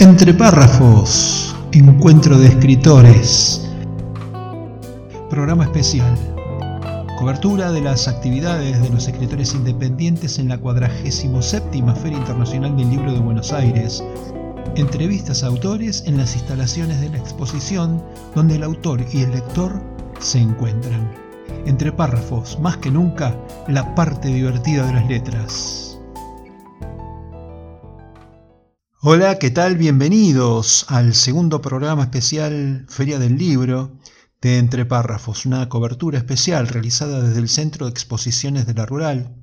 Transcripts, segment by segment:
Entre párrafos, encuentro de escritores. Programa especial. Cobertura de las actividades de los escritores independientes en la 47 Feria Internacional del Libro de Buenos Aires. Entrevistas a autores en las instalaciones de la exposición donde el autor y el lector se encuentran. Entre párrafos, más que nunca, la parte divertida de las letras. Hola, ¿qué tal? Bienvenidos al segundo programa especial Feria del Libro de Entre Párrafos, una cobertura especial realizada desde el Centro de Exposiciones de la Rural.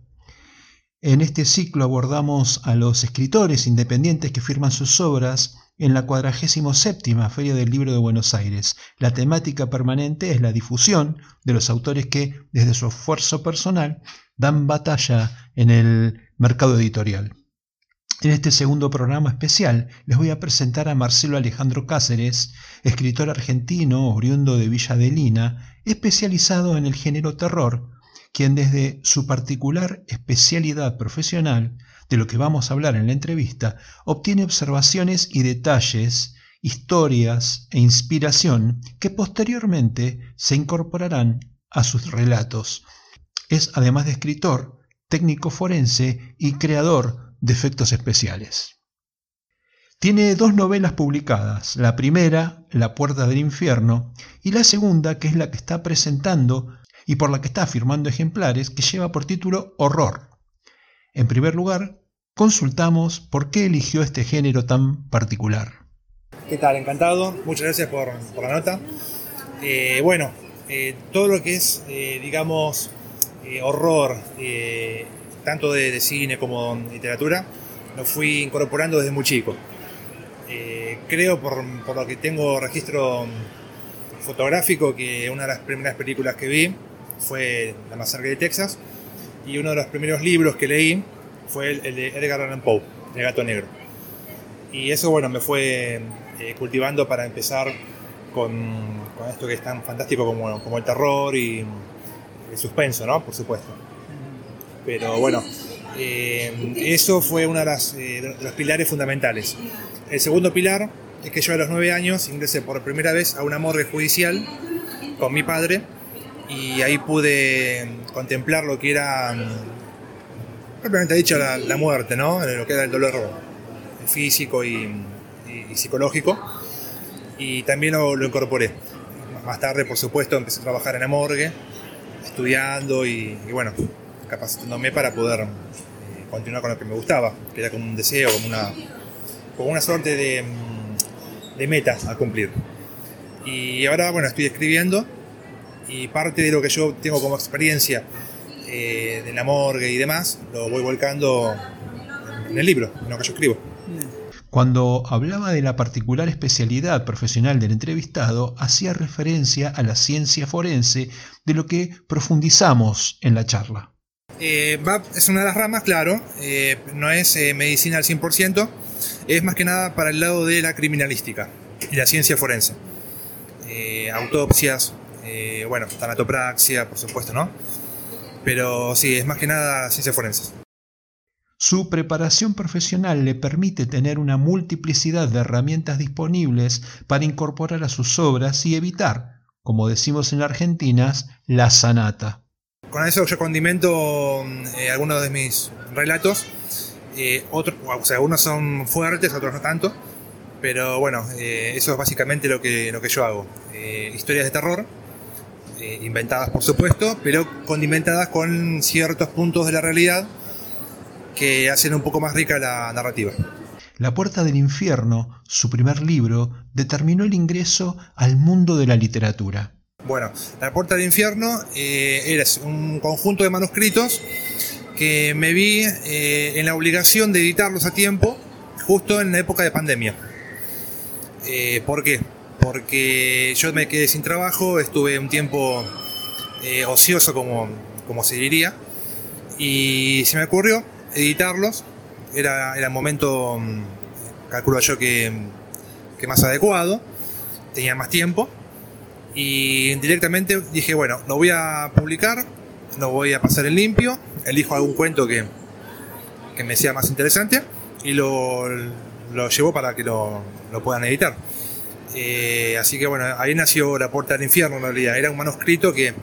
En este ciclo abordamos a los escritores independientes que firman sus obras en la 47 Feria del Libro de Buenos Aires. La temática permanente es la difusión de los autores que, desde su esfuerzo personal, dan batalla en el mercado editorial. En este segundo programa especial les voy a presentar a Marcelo Alejandro Cáceres, escritor argentino oriundo de Villa de Lina, especializado en el género terror, quien desde su particular especialidad profesional, de lo que vamos a hablar en la entrevista, obtiene observaciones y detalles, historias e inspiración que posteriormente se incorporarán a sus relatos. Es además de escritor, técnico forense y creador de efectos especiales. Tiene dos novelas publicadas, la primera, La Puerta del Infierno, y la segunda, que es la que está presentando y por la que está firmando ejemplares, que lleva por título Horror. En primer lugar, consultamos por qué eligió este género tan particular. ¿Qué tal? Encantado. Muchas gracias por, la nota. Eh, bueno, eh, todo lo que es, eh, digamos, horror, tanto de, cine como literatura, lo fui incorporando desde muy chico. Eh, creo, por, lo que tengo registro fotográfico, que una de las primeras películas que vi fue La masacre de Texas, y uno de los primeros libros que leí fue el, de Edgar Allan Poe, El gato negro. Y eso, bueno, me fue eh, cultivando para empezar con, esto que es tan fantástico como, como el terror y el suspenso, ¿no? Por supuesto. Pero bueno, eh, eso fue uno eh, de, los pilares fundamentales. El segundo pilar es que yo a los nueve años ingresé por primera vez a una morgue judicial con mi padre y ahí pude contemplar lo que era, propiamente dicho, la, muerte, ¿no? Lo que era el dolor físico y, psicológico. Y también lo, lo, incorporé. Más tarde, por supuesto, empecé a trabajar en la morgue, estudiando y bueno, capacitándome para poder eh, continuar con lo que me gustaba, que era como un deseo, como una, como una suerte de, mm, de meta a cumplir. Y ahora, bueno, estoy escribiendo y parte de lo que yo tengo como experiencia eh, de la morgue y demás, lo voy volcando en el libro, en lo que yo escribo. Cuando hablaba de la particular especialidad profesional del entrevistado, hacía referencia a la ciencia forense de lo que profundizamos en la charla. Eh, es una de las ramas, claro, eh, no es eh, medicina al 100%, es más que nada para el lado de la criminalística y la ciencia forense. autopsias, bueno, tanatopraxia, por supuesto, ¿no? Pero sí, es más que nada ciencia forense. Su preparación profesional le permite tener una multiplicidad de herramientas disponibles para incorporar a sus obras y evitar, como decimos en Argentina, la sanata. Con eso yo condimento eh, algunos de mis relatos. Eh, otros, o sea, algunos son fuertes, otros no tanto. Pero bueno, eh, eso es básicamente lo que, lo que yo hago. historias de terror, inventadas por supuesto, pero condimentadas con ciertos puntos de la realidad que hacen un poco más rica la narrativa. La Puerta del Infierno, su primer libro, determinó el ingreso al mundo de la literatura. Bueno, La Puerta del Infierno eh, era un conjunto de manuscritos que me vi eh, en la obligación de editarlos a tiempo, justo en la época de pandemia. Eh, ¿Por qué? Porque yo me quedé sin trabajo, estuve un tiempo ocioso, como, como se diría, y se me ocurrió editarlos. Era, el momento, mm, calculo yo que, que más adecuado, tenía más tiempo y directamente dije, bueno, lo voy a publicar, lo voy a pasar en limpio, elijo algún cuento que, que me sea más interesante y lo, lo llevó para que lo, lo puedan editar. Eh, así que bueno, ahí nació La Puerta del Infierno en realidad. Era un manuscrito que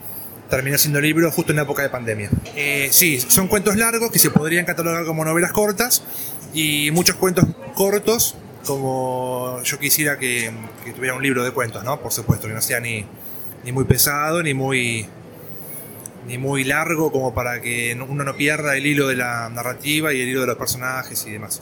terminó siendo libro justo en la época de pandemia. Eh, sí, son cuentos largos que se podrían catalogar como novelas cortas y muchos cuentos cortos como yo quisiera que, tuviera un libro de cuentos, ¿no? Por supuesto, que no sea ni, ni muy pesado ni muy ni muy largo como para que uno no pierda el hilo de la narrativa y el hilo de los personajes y demás.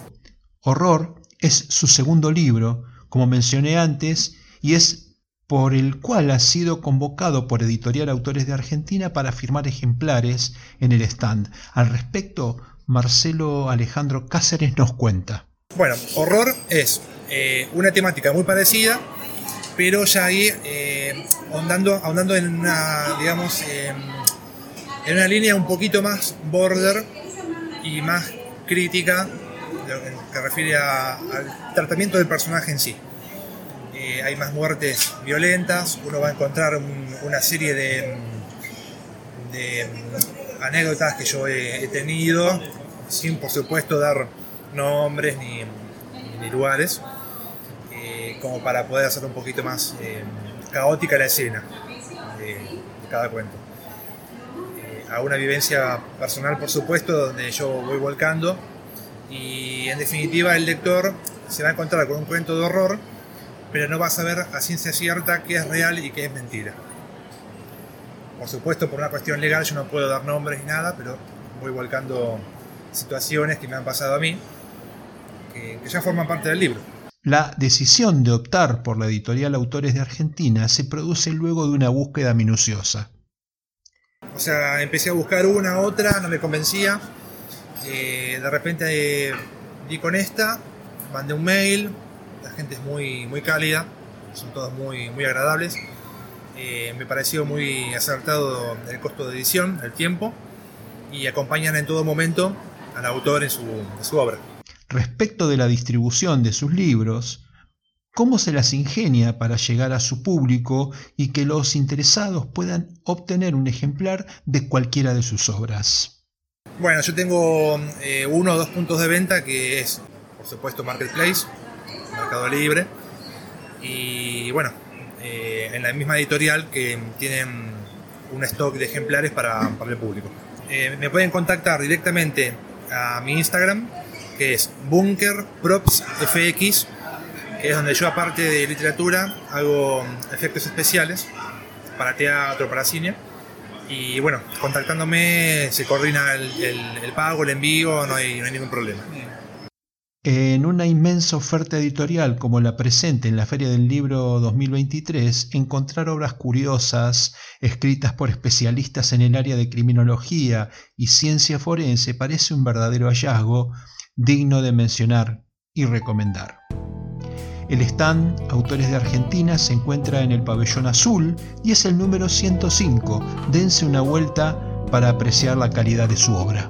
Horror es su segundo libro, como mencioné antes, y es por el cual ha sido convocado por Editorial Autores de Argentina para firmar ejemplares en el stand. Al respecto, Marcelo Alejandro Cáceres nos cuenta. Bueno, horror es eh, una temática muy parecida, pero ya ahí eh, ahondando, en una, digamos, em, en una línea un poquito más border y más crítica que refiere al tratamiento del personaje en sí. Eh, hay más muertes violentas, uno va a encontrar una serie de anécdotas que yo he, tenido, sin por supuesto dar nombres ni, lugares, eh, como para poder hacer un poquito más eh, caótica la escena de, cada cuento. a una vivencia personal, por supuesto, donde yo voy volcando y en definitiva el lector se va a encontrar con un cuento de horror, pero no va a saber a ciencia cierta qué es real y qué es mentira. Por supuesto, por una cuestión legal yo no puedo dar nombres ni nada, pero voy volcando situaciones que me han pasado a mí, que, ya forman parte del libro. La decisión de optar por la editorial Autores de Argentina se produce luego de una búsqueda minuciosa. O sea, empecé a buscar una, otra, no me convencía eh, de repente eh, di con esta, mandé un mail, la gente es muy, muy cálida, son todos muy, muy agradables. Eh, me pareció muy acertado el costo de edición, el tiempo, y acompañan en todo momento al autor en su, en su obra. Respecto de la distribución de sus libros, ¿cómo se las ingenia para llegar a su público y que los interesados puedan obtener un ejemplar de cualquiera de sus obras? Bueno, yo tengo eh, uno o dos puntos de venta que es, por supuesto, Marketplace, Mercado Libre, y bueno, eh, en la misma editorial que tienen un stock de ejemplares para, el público. Eh, me pueden contactar directamente a mi Instagram, que es BunkerPropsFX, que es donde yo, aparte de literatura, hago efectos especiales para teatro, para cine y bueno, contactándome se coordina el, pago, el envío, no no hay ningún problema. En una inmensa oferta editorial como la presente en la Feria del Libro 2023, encontrar obras curiosas escritas por especialistas en el área de criminología y ciencia forense parece un verdadero hallazgo digno de mencionar y recomendar. El stand Autores de Argentina se encuentra en el pabellón azul y es el número 105. Dense una vuelta para apreciar la calidad de su obra.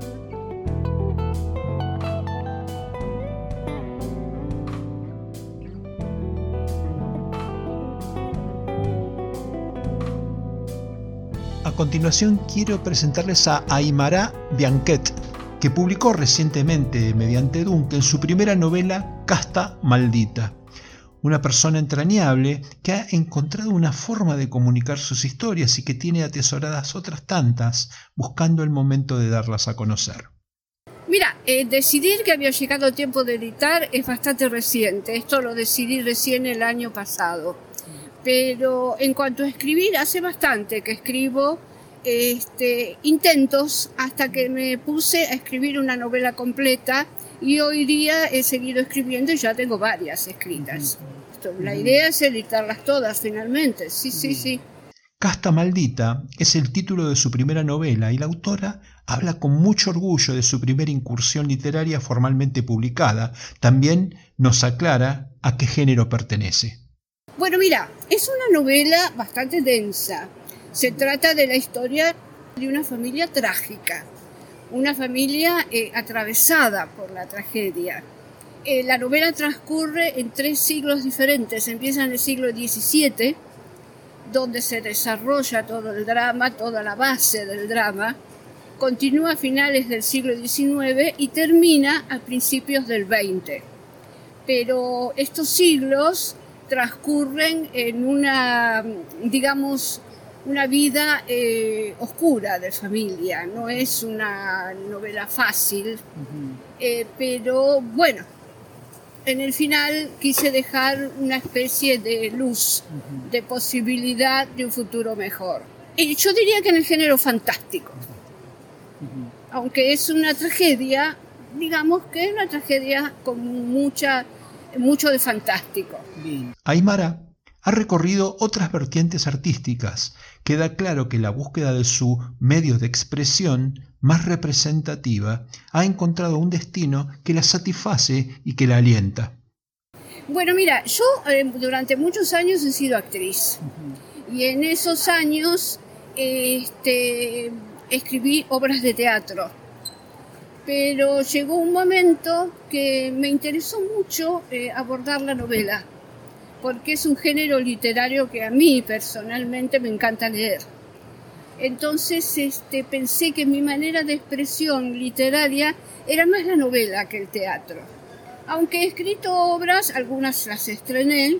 A continuación quiero presentarles a Aymara Bianquet, que publicó recientemente mediante Duncan su primera novela Casta Maldita una persona entrañable que ha encontrado una forma de comunicar sus historias y que tiene atesoradas otras tantas, buscando el momento de darlas a conocer. Mira, eh, decidir que había llegado el tiempo de editar es bastante reciente. Esto lo decidí recién el año pasado. Pero en cuanto a escribir, hace bastante que escribo este, intentos hasta que me puse a escribir una novela completa y hoy día he seguido escribiendo y ya tengo varias escritas. La idea es editarlas todas finalmente, sí, sí, sí. Casta Maldita es el título de su primera novela y la autora habla con mucho orgullo de su primera incursión literaria formalmente publicada. También nos aclara a qué género pertenece. Bueno, mira, es una novela bastante densa. Se trata de la historia de una familia trágica, una familia eh, atravesada por la tragedia. Eh, la novela transcurre en tres siglos diferentes. Empieza en el siglo XVII, donde se desarrolla todo el drama, toda la base del drama. Continúa a finales del siglo XIX y termina a principios del XX. pero estos siglos transcurren en una, digamos, una vida eh, oscura de familia, no es una novela fácil, eh, pero bueno, en el final quise dejar una especie de luz, de posibilidad de un futuro mejor. Y yo diría que en el género fantástico, aunque es una tragedia, digamos que es una tragedia con mucha, mucho de fantástico. Aymara ha recorrido otras vertientes artísticas. Queda claro que la búsqueda de su medio de expresión más representativa ha encontrado un destino que la satisface y que la alienta. Bueno, mira, yo eh, durante muchos años he sido actriz y en esos años este, escribí obras de teatro. Pero llegó un momento que me interesó mucho eh, abordar la novela porque es un género literario que a mí personalmente me encanta leer. Entonces este, pensé que mi manera de expresión literaria era más la novela que el teatro. Aunque he escrito obras, algunas las estrené,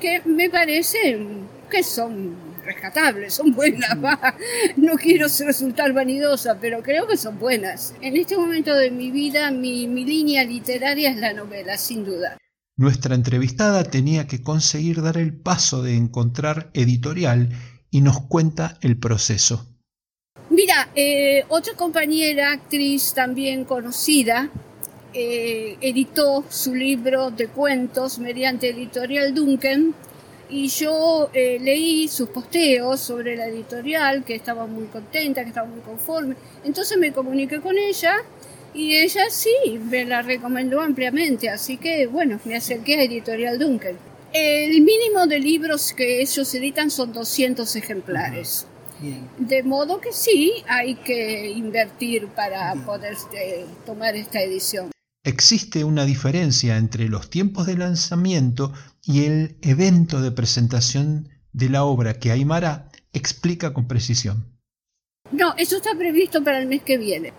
que me parecen que son rescatables, son buenas. No quiero resultar vanidosa, pero creo que son buenas. En este momento de mi vida, mi línea literaria es la novela, sin duda. Nuestra entrevistada tenía que conseguir dar el paso de encontrar editorial y nos cuenta el proceso. Mira, eh, otra compañera, actriz también conocida, eh, editó su libro de cuentos mediante editorial Duncan y yo eh, leí sus posteos sobre la editorial, que estaba muy contenta, que estaba muy conforme. Entonces me comuniqué con ella y ella sí, me la recomendó ampliamente, así que bueno, me acerqué a Editorial Duncan. El mínimo de libros que ellos editan son 200 ejemplares. De modo que sí, hay que invertir para poder eh, tomar esta edición. Existe una diferencia entre los tiempos de lanzamiento y el evento de presentación de la obra que Aymara explica con precisión. No, eso está previsto para el mes que viene.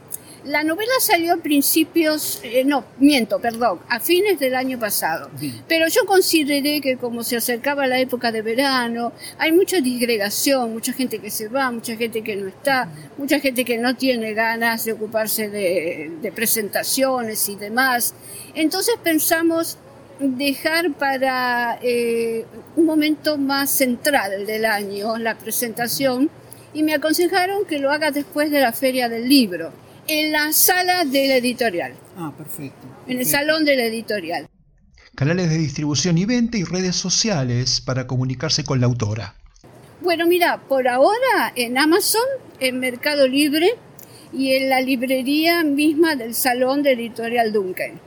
La novela salió a principios, eh, no, miento, perdón, a fines del año pasado. Pero yo consideré que como se acercaba la época de verano, hay mucha disgregación, mucha gente que se va, mucha gente que no está, mucha gente que no tiene ganas de ocuparse de, presentaciones y demás. Entonces pensamos dejar para eh, un momento más central del año la presentación y me aconsejaron que lo haga después de la feria del libro en la sala de la editorial. Ah, perfecto. En el salón de la editorial. Canales de distribución y venta y redes sociales para comunicarse con la autora. Bueno, mira, por ahora en Amazon, en Mercado Libre y en la librería misma del salón de editorial Duncan.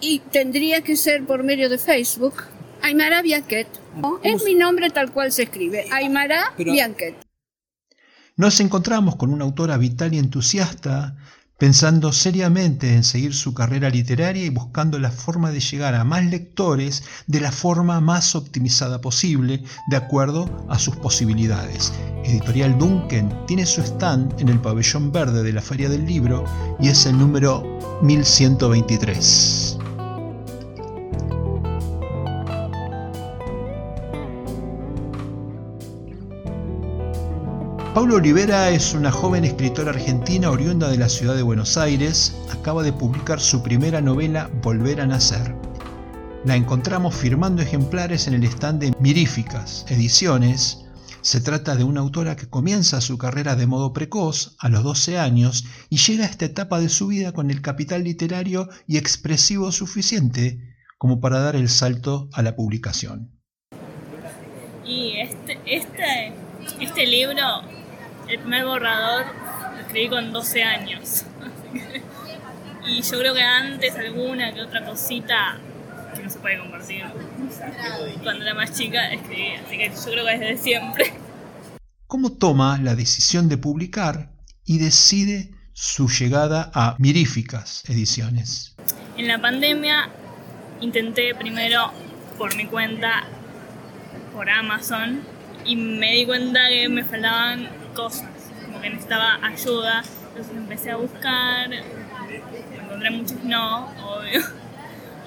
Y tendría que ser por medio de Facebook. Aymara Bianquet. Ah, es mi nombre tal cual se escribe. Aymara Bianquet. Nos encontramos con una autora vital y entusiasta pensando seriamente en seguir su carrera literaria y buscando la forma de llegar a más lectores de la forma más optimizada posible, de acuerdo a sus posibilidades. Editorial Duncan tiene su stand en el pabellón verde de la Feria del Libro y es el número 1123. Paula Olivera es una joven escritora argentina oriunda de la ciudad de Buenos Aires. Acaba de publicar su primera novela Volver a Nacer. La encontramos firmando ejemplares en el stand de Miríficas Ediciones. Se trata de una autora que comienza su carrera de modo precoz, a los 12 años, y llega a esta etapa de su vida con el capital literario y expresivo suficiente como para dar el salto a la publicación. Y este, este, este libro el primer borrador lo escribí con 12 años. y yo creo que antes alguna que otra cosita que no se puede compartir. Cuando era más chica escribí, así que yo creo que desde siempre. ¿Cómo toma la decisión de publicar y decide su llegada a Miríficas Ediciones? En la pandemia intenté primero por mi cuenta, por Amazon, y me di cuenta que me faltaban cosas, como que necesitaba ayuda. Entonces empecé a buscar, encontré muchos no, obvio.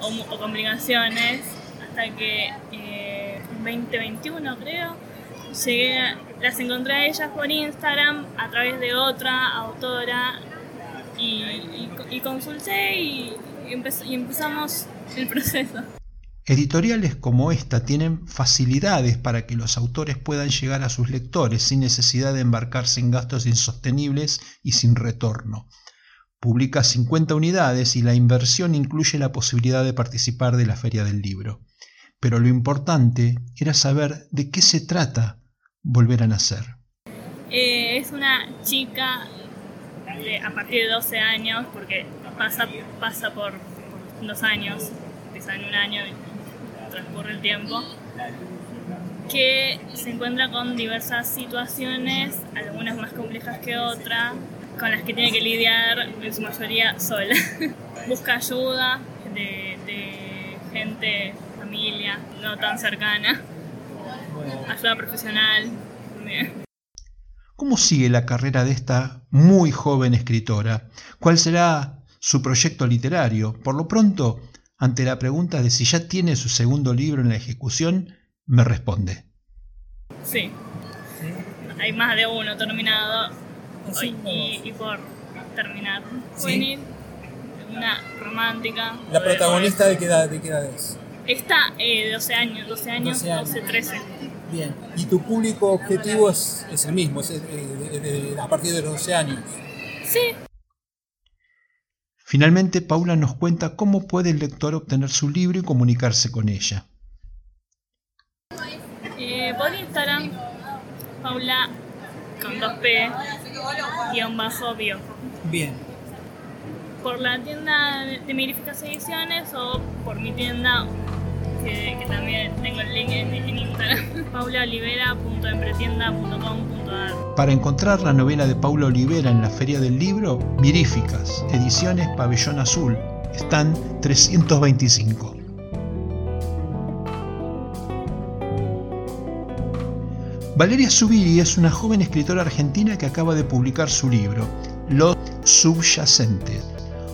o, complicaciones, hasta que eh, 2021 creo, llegué, las encontré a ellas por Instagram a través de otra autora y, consulté y, y empezamos el proceso. Editoriales como esta tienen facilidades para que los autores puedan llegar a sus lectores sin necesidad de embarcarse en gastos insostenibles y sin retorno. Publica 50 unidades y la inversión incluye la posibilidad de participar de la feria del libro. Pero lo importante era saber de qué se trata volver a nacer. Eh, es una chica a partir de 12 años, porque pasa, pasa por, dos años, empieza en un año y transcurre el tiempo, que se encuentra con diversas situaciones, algunas más complejas que otras, con las que tiene que lidiar en su mayoría sola. Busca ayuda de, gente, familia, no tan cercana, ayuda profesional. ¿Cómo sigue la carrera de esta muy joven escritora? ¿Cuál será su proyecto literario? Por lo pronto, ante la pregunta de si ya tiene su segundo libro en la ejecución, me responde. Sí. Hay más de uno terminado y, por terminar, ¿Sí? una romántica. ¿La protagonista de qué edad, de qué edad es? Está eh, 12 años, 12 años, 12, 13. Bien, y tu público objetivo es, es el mismo, es eh, a partir de los 12 años. Sí. Finalmente, Paula nos cuenta cómo puede el lector obtener su libro y comunicarse con ella. Eh, por Instagram, Paula con 2P, guion bajo bio. Bien. Por la tienda de Mirificas Ediciones o por mi tienda, que, también tengo el link en, Instagram, paulaolivera.empretienda.com.ar. Para encontrar la novela de Paula Olivera en la Feria del Libro, Miríficas, Ediciones Pabellón Azul, están 325. Valeria Zubiri es una joven escritora argentina que acaba de publicar su libro, Los Subyacentes,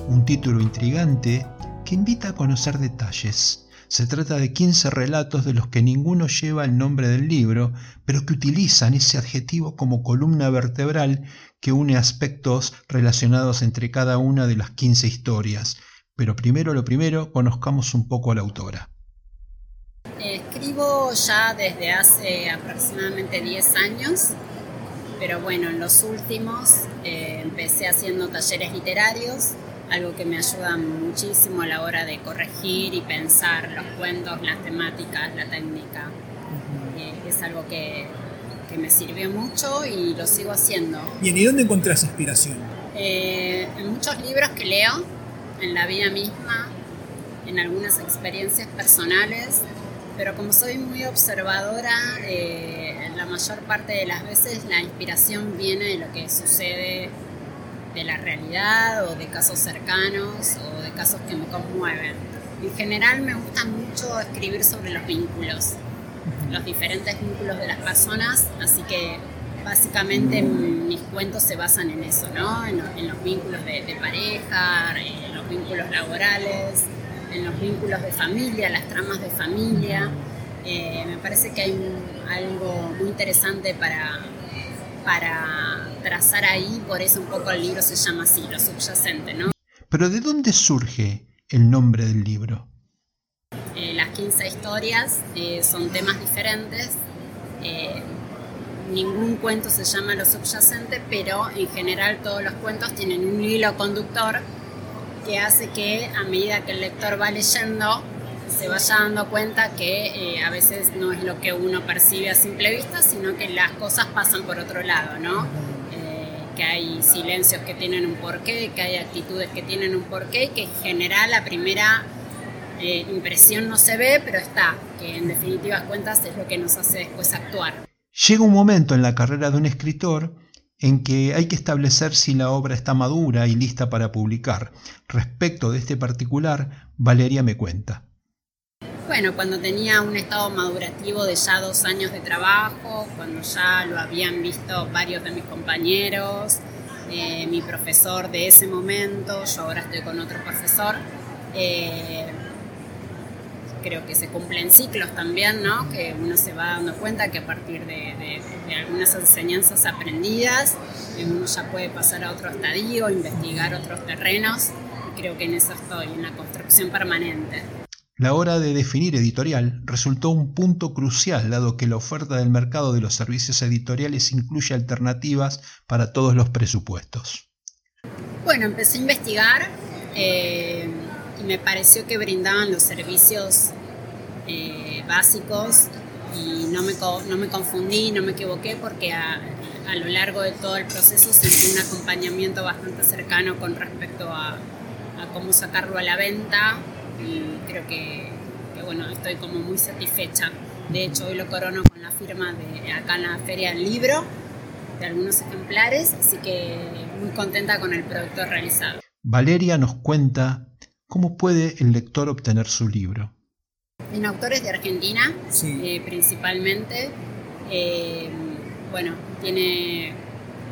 un título intrigante que invita a conocer detalles. Se trata de 15 relatos de los que ninguno lleva el nombre del libro, pero que utilizan ese adjetivo como columna vertebral que une aspectos relacionados entre cada una de las 15 historias. Pero primero lo primero, conozcamos un poco a la autora. Escribo ya desde hace aproximadamente 10 años, pero bueno, en los últimos eh, empecé haciendo talleres literarios, algo que me ayuda muchísimo a la hora de corregir y pensar los cuentos, las temáticas, la técnica. Eh, es algo que, que, me sirvió mucho y lo sigo haciendo. Bien, ¿y dónde encontrás inspiración? Eh, en muchos libros que leo, en la vida misma, en algunas experiencias personales pero como soy muy observadora, eh, la mayor parte de las veces la inspiración viene de lo que sucede de la realidad o de casos cercanos o de casos que me conmueven. En general me gusta mucho escribir sobre los vínculos, los diferentes vínculos de las personas, así que básicamente mis cuentos se basan en eso, ¿no? en, los, vínculos de, de pareja, en los vínculos laborales, en los vínculos de familia, las tramas de familia. Eh, me parece que hay algo muy interesante para, para trazar ahí, por eso un poco el libro se llama así, lo subyacente, ¿no? Pero ¿de dónde surge el nombre del libro? Eh, las 15 historias eh, son temas diferentes. ningún cuento se llama lo subyacente, pero en general todos los cuentos tienen un hilo conductor que hace que a medida que el lector va leyendo se vaya dando cuenta que eh, a veces no es lo que uno percibe a simple vista, sino que las cosas pasan por otro lado, ¿no? Eh, que hay silencios que tienen un porqué, que hay actitudes que tienen un porqué y que en general la primera eh, impresión no se ve, pero está, que en definitivas cuentas es lo que nos hace después actuar. Llega un momento en la carrera de un escritor en que hay que establecer si la obra está madura y lista para publicar. Respecto de este particular, Valeria me cuenta. Bueno, cuando tenía un estado madurativo de ya dos años de trabajo, cuando ya lo habían visto varios de mis compañeros, eh, mi profesor de ese momento, yo ahora estoy con otro profesor, eh, creo que se cumplen ciclos también, ¿no? Que uno se va dando cuenta que a partir de, algunas enseñanzas aprendidas, uno ya puede pasar a otro estadio, investigar otros terrenos, y creo que en eso estoy, en la construcción permanente. La hora de definir editorial resultó un punto crucial dado que la oferta del mercado de los servicios editoriales incluye alternativas para todos los presupuestos. Bueno, empecé a investigar eh, y me pareció que brindaban los servicios eh, básicos y no me, no me confundí, no me equivoqué porque a, lo largo de todo el proceso sentí un acompañamiento bastante cercano con respecto a, a cómo sacarlo a la venta y creo que, bueno, estoy como muy satisfecha. De hecho, hoy lo corono con la firma de acá en la Feria del Libro de algunos ejemplares, así que muy contenta con el producto realizado. Valeria nos cuenta cómo puede el lector obtener su libro. En autores de Argentina, eh, principalmente. Eh, bueno, tiene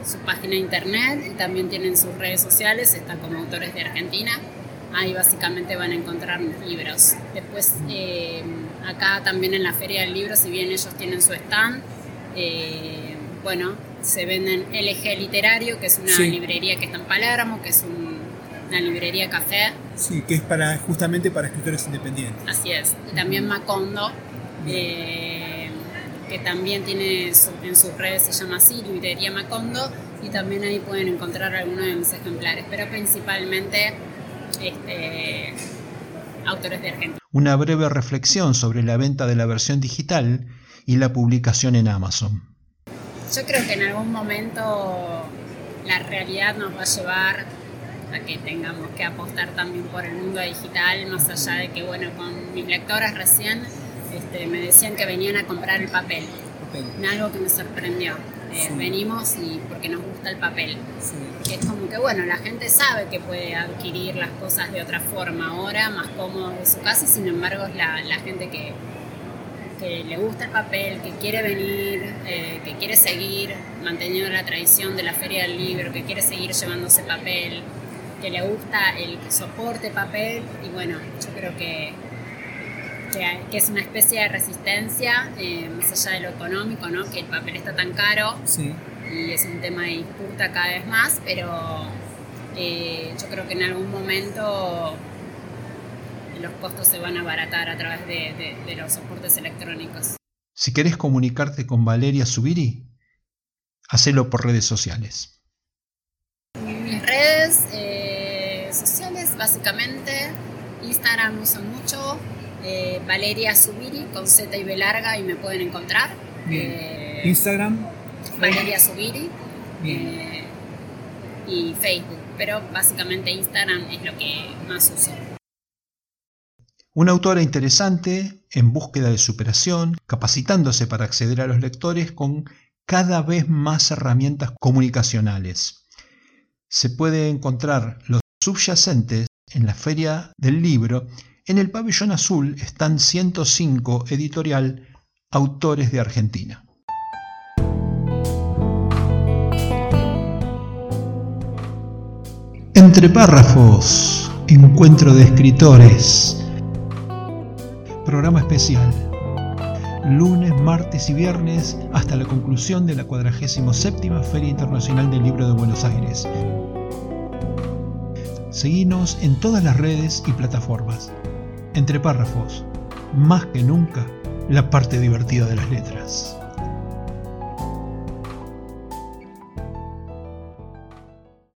su página de internet y también tienen sus redes sociales, está como autores de Argentina. Ahí básicamente van a encontrar mis libros. Después, eh, acá también en la Feria del Libro, si bien ellos tienen su stand, eh, bueno, se venden LG Literario, que es una librería que está en Palermo, que es una librería café. Sí, que es para justamente para escritores independientes. Así es. Y también Macondo, eh, que también tiene en sus redes, se llama así, Librería Macondo, y también ahí pueden encontrar algunos de mis ejemplares, pero principalmente este, autores de Argentina. Una breve reflexión sobre la venta de la versión digital y la publicación en Amazon. Yo creo que en algún momento la realidad nos va a llevar a que tengamos que apostar también por el mundo digital, más allá de que, bueno, con mis lectoras recién este, me decían que venían a comprar el papel, algo que me sorprendió. Eh, venimos y porque nos gusta el papel. Es como que, bueno, la gente sabe que puede adquirir las cosas de otra forma ahora, más cómodo de su casa, sin embargo es la, la gente que, que le gusta el papel, que quiere venir, eh, que quiere seguir manteniendo la tradición de la feria del libro, que quiere seguir llevándose papel, que le gusta el soporte papel y bueno, yo creo que que, es una especie de resistencia, eh, más allá de lo económico, ¿no? que el papel está tan caro y es un tema de disputa cada vez más, pero eh, yo creo que en algún momento los costos se van a abaratar a través de, los soportes electrónicos. Si querés comunicarte con Valeria Subiri, hacelo por redes sociales. Mis redes eh, sociales, básicamente, Instagram uso mucho, eh, Valeria Subiri con Z y B larga y me pueden encontrar. Eh, Instagram. Valeria Subiri. Eh, y Facebook, pero básicamente Instagram es lo que más uso. Una autora interesante, en búsqueda de superación, capacitándose para acceder a los lectores con cada vez más herramientas comunicacionales. Se puede encontrar los subyacentes en la feria del libro en el pabellón azul están 105 editorial Autores de Argentina. Entre párrafos, encuentro de escritores. Programa especial. Lunes, martes y viernes hasta la conclusión de la 47 Feria Internacional del Libro de Buenos Aires. Seguinos en todas las redes y plataformas entre párrafos, más que nunca, la parte divertida de las letras.